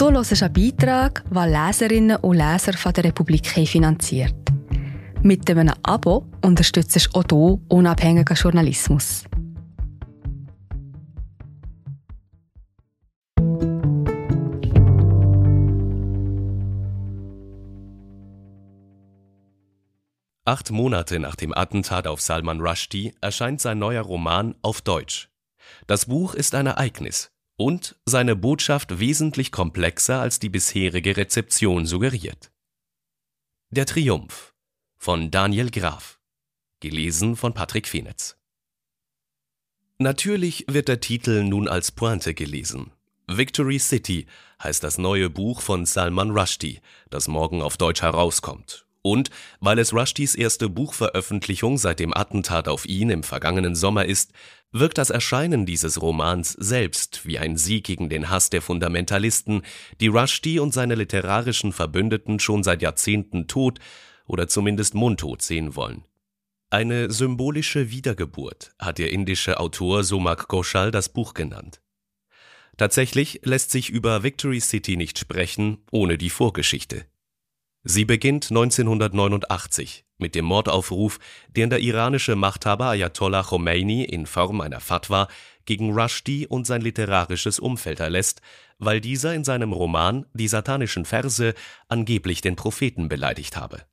Du hörst einen Beitrag, den Leserinnen und Leser von der Republik finanziert. Mit einem Abo unterstützt du auch du unabhängigen Journalismus. Acht Monate nach dem Attentat auf Salman Rushdie erscheint sein neuer Roman auf Deutsch. Das Buch ist ein Ereignis und seine Botschaft wesentlich komplexer als die bisherige Rezeption suggeriert. Der Triumph von Daniel Graf. Gelesen von Patrick Fenitz. Natürlich wird der Titel nun als Pointe gelesen. Victory City heißt das neue Buch von Salman Rushdie, das morgen auf Deutsch herauskommt und weil es Rushdies erste Buchveröffentlichung seit dem Attentat auf ihn im vergangenen Sommer ist, wirkt das Erscheinen dieses Romans selbst wie ein Sieg gegen den Hass der Fundamentalisten, die Rushdie und seine literarischen Verbündeten schon seit Jahrzehnten tot oder zumindest mundtot sehen wollen. Eine symbolische Wiedergeburt hat der indische Autor Somak Ghoshal das Buch genannt. Tatsächlich lässt sich über Victory City nicht sprechen ohne die Vorgeschichte. Sie beginnt 1989 mit dem Mordaufruf, den der iranische Machthaber Ayatollah Khomeini in Form einer Fatwa gegen Rushdie und sein literarisches Umfeld erlässt, weil dieser in seinem Roman Die satanischen Verse angeblich den Propheten beleidigt habe.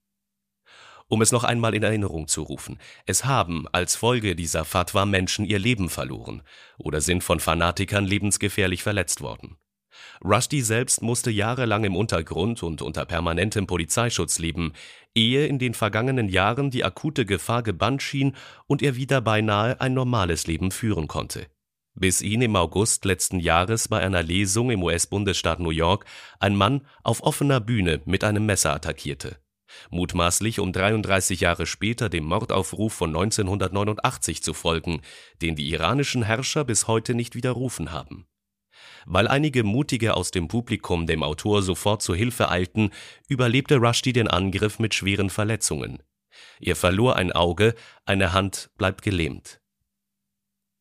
Um es noch einmal in Erinnerung zu rufen, es haben als Folge dieser Fatwa Menschen ihr Leben verloren oder sind von Fanatikern lebensgefährlich verletzt worden Rushdie selbst musste jahrelang im Untergrund und unter permanentem Polizeischutz leben, ehe in den vergangenen Jahren die akute Gefahr gebannt schien und er wieder beinahe ein normales Leben führen konnte. Bis ihn im August letzten Jahres bei einer Lesung im US-Bundesstaat New York ein Mann auf offener Bühne mit einem Messer attackierte. Mutmaßlich um 33 Jahre später dem Mordaufruf von 1989 zu folgen, den die iranischen Herrscher bis heute nicht widerrufen haben weil einige Mutige aus dem Publikum dem Autor sofort zu Hilfe eilten, überlebte Rushdie den Angriff mit schweren Verletzungen. Er verlor ein Auge, eine Hand bleibt gelähmt.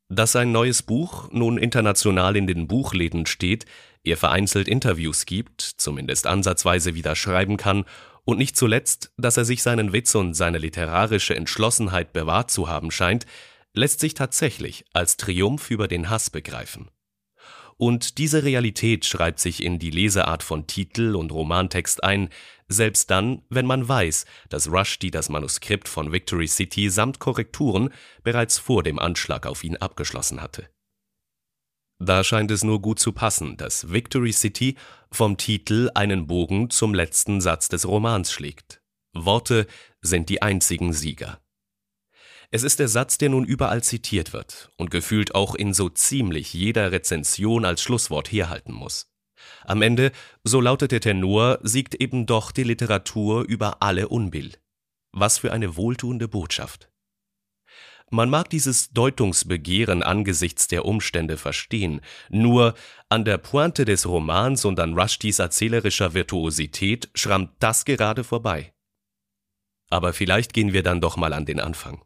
Dass sein neues Buch nun international in den Buchläden steht, er vereinzelt Interviews gibt, zumindest ansatzweise wieder schreiben kann und nicht zuletzt, dass er sich seinen Witz und seine literarische Entschlossenheit bewahrt zu haben scheint, lässt sich tatsächlich als Triumph über den Hass begreifen. Und diese Realität schreibt sich in die Leseart von Titel und Romantext ein, selbst dann, wenn man weiß, dass Rushdie das Manuskript von Victory City samt Korrekturen bereits vor dem Anschlag auf ihn abgeschlossen hatte. Da scheint es nur gut zu passen, dass Victory City vom Titel einen Bogen zum letzten Satz des Romans schlägt. Worte sind die einzigen Sieger. Es ist der Satz, der nun überall zitiert wird und gefühlt auch in so ziemlich jeder Rezension als Schlusswort herhalten muss. Am Ende, so lautet der Tenor, siegt eben doch die Literatur über alle Unbill. Was für eine wohltuende Botschaft. Man mag dieses Deutungsbegehren angesichts der Umstände verstehen, nur an der Pointe des Romans und an Rushdies erzählerischer Virtuosität schrammt das gerade vorbei. Aber vielleicht gehen wir dann doch mal an den Anfang.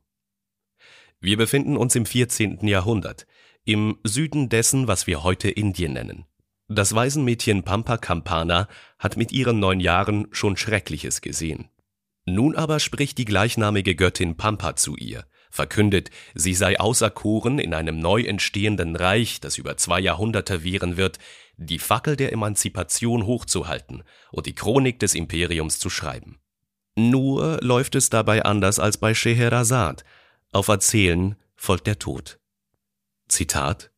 Wir befinden uns im 14. Jahrhundert, im Süden dessen, was wir heute Indien nennen. Das Waisenmädchen Pampa Campana hat mit ihren neun Jahren schon Schreckliches gesehen. Nun aber spricht die gleichnamige Göttin Pampa zu ihr, verkündet, sie sei auserkoren, in einem neu entstehenden Reich, das über zwei Jahrhunderte währen wird, die Fackel der Emanzipation hochzuhalten und die Chronik des Imperiums zu schreiben. Nur läuft es dabei anders als bei Scheherazade, auf Erzählen folgt der Tod. Zitat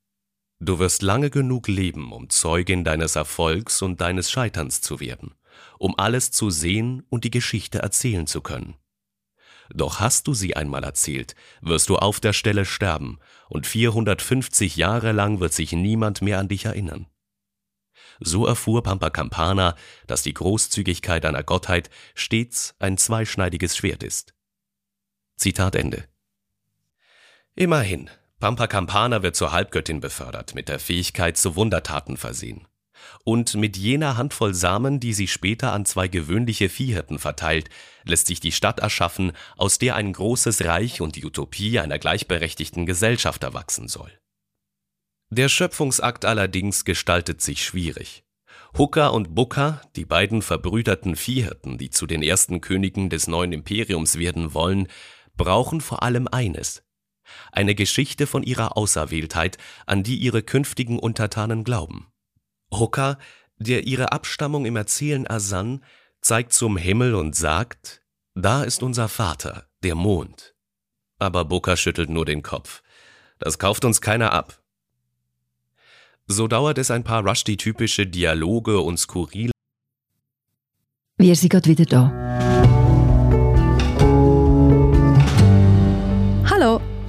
Du wirst lange genug leben, um Zeugin deines Erfolgs und deines Scheiterns zu werden, um alles zu sehen und die Geschichte erzählen zu können. Doch hast du sie einmal erzählt, wirst du auf der Stelle sterben, und 450 Jahre lang wird sich niemand mehr an dich erinnern. So erfuhr Pampa Campana, dass die Großzügigkeit einer Gottheit stets ein zweischneidiges Schwert ist. Zitat Ende. Immerhin, Pampa Campana wird zur Halbgöttin befördert, mit der Fähigkeit zu Wundertaten versehen. Und mit jener Handvoll Samen, die sie später an zwei gewöhnliche Viehhirten verteilt, lässt sich die Stadt erschaffen, aus der ein großes Reich und die Utopie einer gleichberechtigten Gesellschaft erwachsen soll. Der Schöpfungsakt allerdings gestaltet sich schwierig. Hooker und Booker, die beiden verbrüderten Viehhirten, die zu den ersten Königen des neuen Imperiums werden wollen, brauchen vor allem eines: eine Geschichte von ihrer Auserwähltheit, an die ihre künftigen Untertanen glauben. Hooker, der ihre Abstammung im Erzählen ersann, zeigt zum Himmel und sagt: Da ist unser Vater, der Mond. Aber Booker schüttelt nur den Kopf. Das kauft uns keiner ab. So dauert es ein paar Rushdie-typische Dialoge und skurrile. Wir sind gerade wieder da.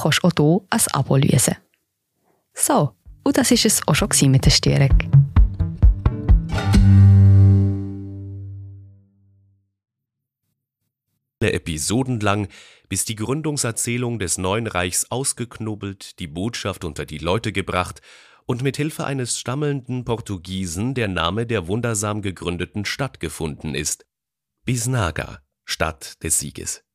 kannst du auch hier ein Abo lösen. So, und das war es auch schon mit der Störung. Episoden lang, bis die Gründungserzählung des neuen Reichs ausgeknobelt, die Botschaft unter die Leute gebracht und mit Hilfe eines stammelnden Portugiesen der Name der wundersam gegründeten Stadt gefunden ist: Bisnaga, Stadt des Sieges.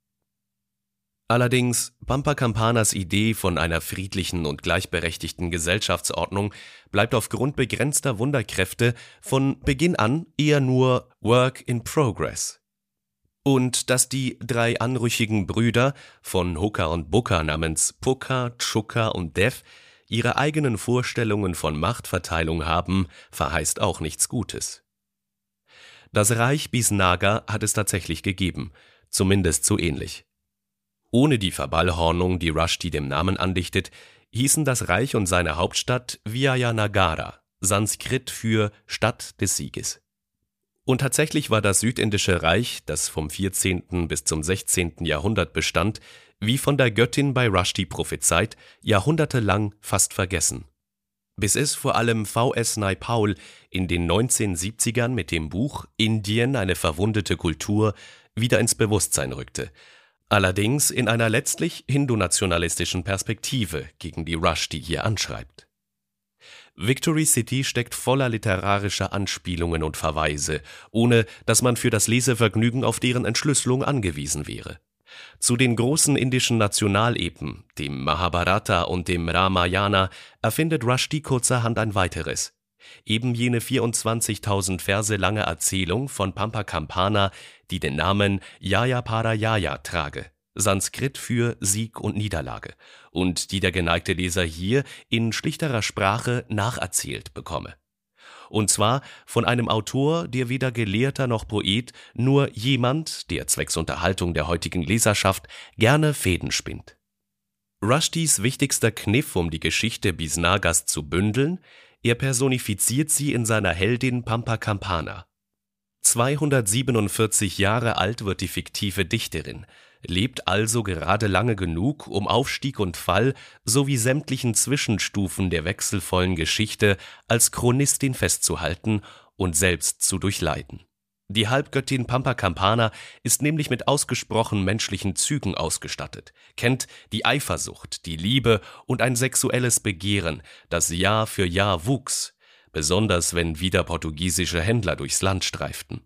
Allerdings, Pampa Campanas Idee von einer friedlichen und gleichberechtigten Gesellschaftsordnung bleibt aufgrund begrenzter Wunderkräfte von Beginn an eher nur Work in Progress und dass die drei anrüchigen Brüder von Hooker und Booker namens Puka, Chuka und Dev ihre eigenen Vorstellungen von Machtverteilung haben, verheißt auch nichts Gutes. Das Reich Bisnaga hat es tatsächlich gegeben, zumindest so ähnlich. Ohne die Verballhornung, die Rushdie dem Namen andichtet, hießen das Reich und seine Hauptstadt Vijayanagara, Sanskrit für Stadt des Sieges. Und tatsächlich war das Südindische Reich, das vom 14. bis zum 16. Jahrhundert bestand, wie von der Göttin bei Rushdie prophezeit, jahrhundertelang fast vergessen. Bis es vor allem V.S. Naipaul in den 1970ern mit dem Buch Indien eine verwundete Kultur wieder ins Bewusstsein rückte, allerdings in einer letztlich hindu-nationalistischen Perspektive, gegen die Rushdie hier anschreibt. Victory City steckt voller literarischer Anspielungen und Verweise, ohne dass man für das Lesevergnügen auf deren Entschlüsselung angewiesen wäre. Zu den großen indischen Nationalepen, dem Mahabharata und dem Ramayana, erfindet Rushdie kurzerhand ein weiteres. Eben jene 24.000 Verse lange Erzählung von Pampa Campana, die den Namen Jaya Parayaya trage Sanskrit für Sieg und Niederlage, und die der geneigte Leser hier in schlichterer Sprache nacherzählt bekomme. Und zwar von einem Autor, der weder Gelehrter noch Poet, nur jemand, der zwecks Unterhaltung der heutigen Leserschaft gerne Fäden spinnt. Rushdies wichtigster Kniff, um die Geschichte Bisnagas zu bündeln, er personifiziert sie in seiner Heldin Pampa Campana. 247 Jahre alt wird die fiktive Dichterin, lebt also gerade lange genug, um Aufstieg und Fall sowie sämtlichen Zwischenstufen der wechselvollen Geschichte als Chronistin festzuhalten und selbst zu durchleiden. Die Halbgöttin Pampa Campana ist nämlich mit ausgesprochen menschlichen Zügen ausgestattet, kennt die Eifersucht, die Liebe und ein sexuelles Begehren, das Jahr für Jahr wuchs, besonders wenn wieder portugiesische Händler durchs Land streiften.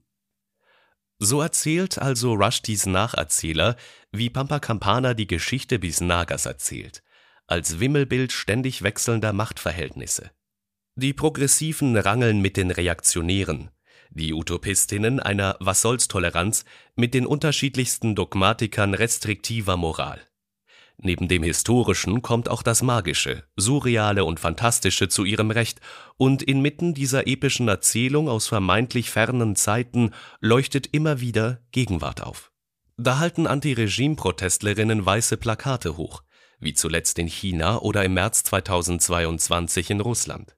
So erzählt also Rushdies Nacherzähler, wie Pampa Campana die Geschichte Bisnagas erzählt, als Wimmelbild ständig wechselnder Machtverhältnisse. Die Progressiven rangeln mit den Reaktionären, die Utopistinnen einer Was soll's Toleranz mit den unterschiedlichsten Dogmatikern restriktiver Moral. Neben dem Historischen kommt auch das Magische, Surreale und Fantastische zu ihrem Recht, und inmitten dieser epischen Erzählung aus vermeintlich fernen Zeiten leuchtet immer wieder Gegenwart auf. Da halten Anti-Regime-Protestlerinnen weiße Plakate hoch, wie zuletzt in China oder im März 2022 in Russland.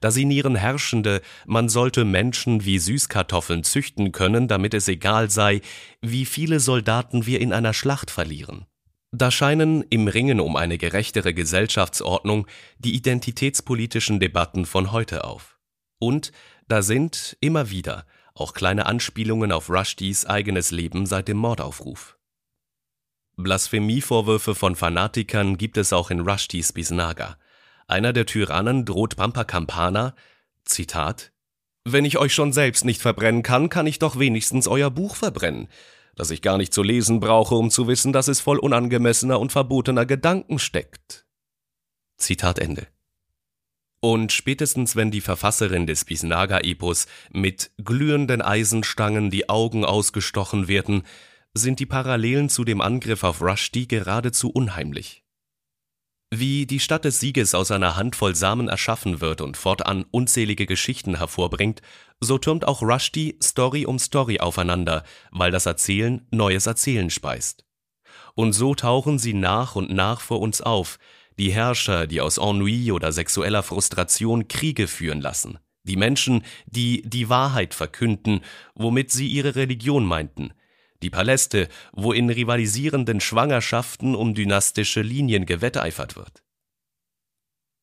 Da sinnieren Herrschende, man sollte Menschen wie Süßkartoffeln züchten können, damit es egal sei, wie viele Soldaten wir in einer Schlacht verlieren. Da scheinen im Ringen um eine gerechtere Gesellschaftsordnung die identitätspolitischen Debatten von heute auf. Und Da sind, immer wieder, auch kleine Anspielungen auf Rushdies eigenes Leben seit dem Mordaufruf. Blasphemievorwürfe von Fanatikern gibt es auch in Rushdies Bisnaga. Einer der Tyrannen droht Pampa Campana, Zitat, Wenn ich euch schon selbst nicht verbrennen kann, kann ich doch wenigstens euer Buch verbrennen, das ich gar nicht zu lesen brauche, um zu wissen, dass es voll unangemessener und verbotener Gedanken steckt. Zitat Ende. Und spätestens wenn die Verfasserin des Bisnaga-Epos mit glühenden Eisenstangen die Augen ausgestochen werden, sind die Parallelen zu dem Angriff auf Rushdie geradezu unheimlich. Wie die Stadt des Sieges aus einer Handvoll Samen erschaffen wird und fortan unzählige Geschichten hervorbringt, so türmt auch Rushdie Story um Story aufeinander, weil das Erzählen neues Erzählen speist. Und so tauchen sie nach und nach vor uns auf, die Herrscher, die aus Ennui oder sexueller Frustration Kriege führen lassen, die Menschen, die die Wahrheit verkünden, womit sie ihre Religion meinten, die Paläste, wo in rivalisierenden Schwangerschaften um dynastische Linien gewetteifert wird.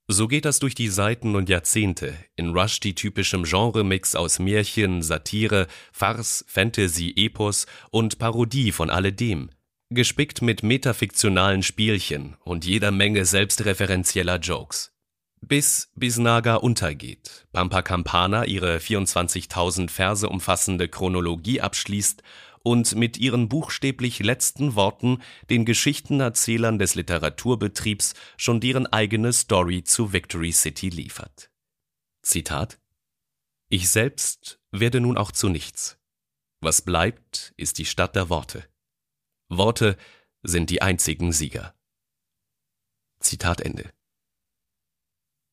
So geht das durch die Seiten und Jahrzehnte in Rushdie-typischem Genremix aus Märchen, Satire, Farce, Fantasy, Epos und Parodie von alledem, gespickt mit metafiktionalen Spielchen und jeder Menge selbstreferenzieller Jokes. Bis Bisnaga untergeht, Pampa Campana ihre 24.000 Verse umfassende Chronologie abschließt und mit ihren buchstäblich letzten Worten den Geschichtenerzählern des Literaturbetriebs schon deren eigene Story zu Victory City liefert. Zitat Ich selbst werde nun auch zu nichts. Was bleibt, ist die Stadt der Worte. Worte sind die einzigen Sieger. Zitat Ende.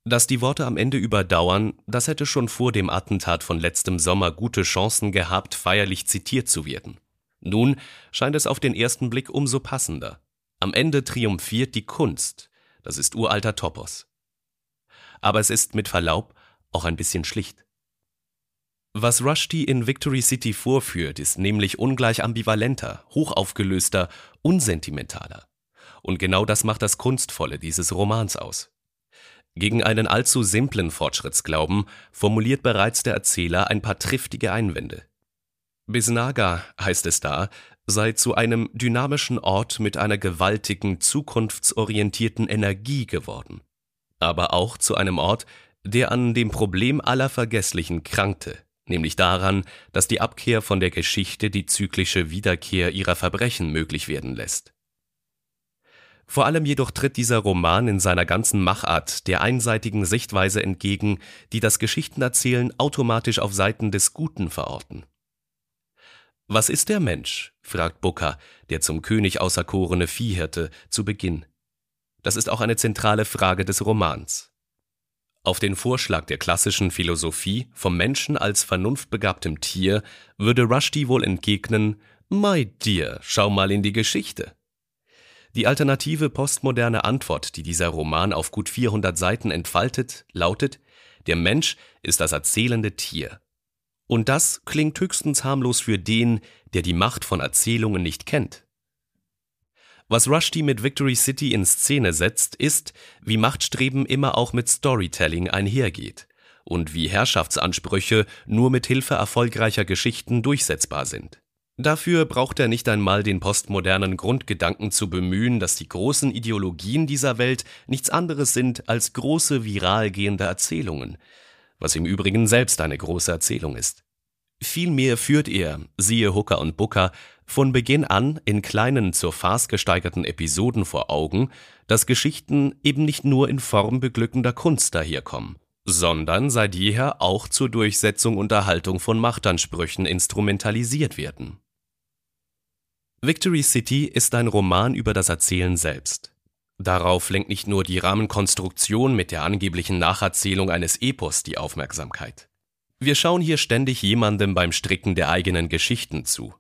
Dass die Worte am Ende überdauern, das hätte schon vor dem Attentat von letztem Sommer gute Chancen gehabt, feierlich zitiert zu werden. Nun scheint es auf den ersten Blick umso passender. Am Ende triumphiert die Kunst. Das ist uralter Topos. Aber es ist mit Verlaub auch ein bisschen schlicht. Was Rushdie in Victory City vorführt, ist nämlich ungleich ambivalenter, hochaufgelöster, unsentimentaler. Und genau das macht das Kunstvolle dieses Romans aus. Gegen einen allzu simplen Fortschrittsglauben formuliert bereits der Erzähler ein paar triftige Einwände. Bisnaga, heißt es da, sei zu einem dynamischen Ort mit einer gewaltigen, zukunftsorientierten Energie geworden. Aber auch zu einem Ort, der an dem Problem aller Vergesslichen krankte, nämlich daran, dass die Abkehr von der Geschichte die zyklische Wiederkehr ihrer Verbrechen möglich werden lässt. Vor allem jedoch tritt dieser Roman in seiner ganzen Machart der einseitigen Sichtweise entgegen, die das Geschichtenerzählen automatisch auf Seiten des Guten verorten. Was ist der Mensch? fragt Booker, der zum König auserkorene Viehhirte, zu Beginn. Das ist auch eine zentrale Frage des Romans. Auf den Vorschlag der klassischen Philosophie vom Menschen als vernunftbegabtem Tier würde Rushdie wohl entgegnen, My dear, schau mal in die Geschichte. Die alternative postmoderne Antwort, die dieser Roman auf gut 400 Seiten entfaltet, lautet, der Mensch ist das erzählende Tier. Und das klingt höchstens harmlos für den, der die Macht von Erzählungen nicht kennt. Was Rushdie mit Victory City in Szene setzt, ist, wie Machtstreben immer auch mit Storytelling einhergeht und wie Herrschaftsansprüche nur mit Hilfe erfolgreicher Geschichten durchsetzbar sind. Dafür braucht er nicht einmal den postmodernen Grundgedanken zu bemühen, dass die großen Ideologien dieser Welt nichts anderes sind als große viral gehende Erzählungen, was im Übrigen selbst eine große Erzählung ist. Vielmehr führt er, siehe Hooker und Booker, von Beginn an in kleinen zur Farce gesteigerten Episoden vor Augen, dass Geschichten eben nicht nur in Form beglückender Kunst daherkommen, sondern seit jeher auch zur Durchsetzung und Erhaltung von Machtansprüchen instrumentalisiert werden. Victory City ist ein Roman über das Erzählen selbst. Darauf lenkt nicht nur die Rahmenkonstruktion mit der angeblichen Nacherzählung eines Epos die Aufmerksamkeit. Wir schauen hier ständig jemandem beim Stricken der eigenen Geschichten zu.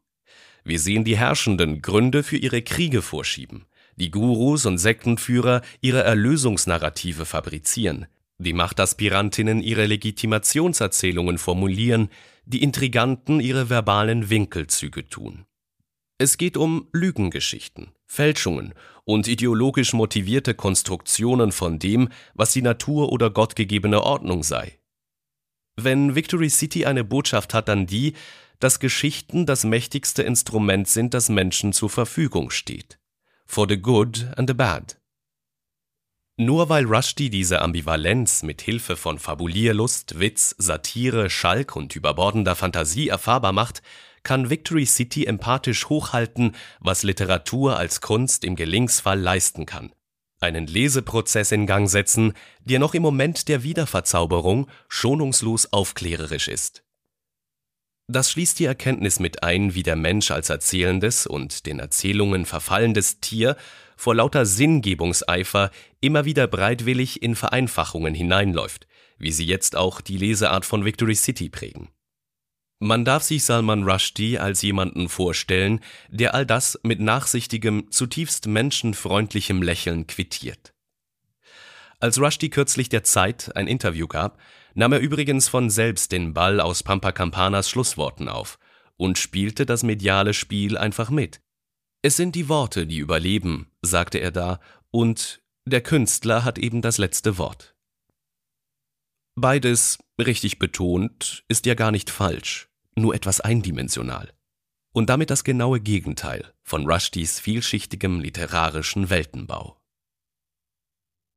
Wir sehen die Herrschenden Gründe für ihre Kriege vorschieben, die Gurus und Sektenführer ihre Erlösungsnarrative fabrizieren, die Machtaspirantinnen ihre Legitimationserzählungen formulieren, die Intriganten ihre verbalen Winkelzüge tun. Es geht um Lügengeschichten, Fälschungen und ideologisch motivierte Konstruktionen von dem, was die Natur oder gottgegebene Ordnung sei. Wenn Victory City eine Botschaft hat, dann die, dass Geschichten das mächtigste Instrument sind, das Menschen zur Verfügung steht. For the good and the bad. Nur weil Rushdie diese Ambivalenz mit Hilfe von Fabulierlust, Witz, Satire, Schalk und überbordender Fantasie erfahrbar macht, kann Victory City empathisch hochhalten, was Literatur als Kunst im Gellingsfall leisten kann. Einen Leseprozess in Gang setzen, der noch im Moment der Wiederverzauberung schonungslos aufklärerisch ist. Das schließt die Erkenntnis mit ein, wie der Mensch als erzählendes und den Erzählungen verfallendes Tier vor lauter Sinngebungseifer immer wieder bereitwillig in Vereinfachungen hineinläuft, wie sie jetzt auch die Leseart von Victory City prägen. Man darf sich Salman Rushdie als jemanden vorstellen, der all das mit nachsichtigem, zutiefst menschenfreundlichem Lächeln quittiert. Als Rushdie kürzlich der Zeit ein Interview gab, nahm er übrigens von selbst den Ball aus Pampa Campanas Schlussworten auf und spielte das mediale Spiel einfach mit, es sind die Worte, die überleben, sagte er da, und der Künstler hat eben das letzte Wort. Beides, richtig betont, ist ja gar nicht falsch, nur etwas eindimensional. Und damit das genaue Gegenteil von Rushdies vielschichtigem literarischen Weltenbau.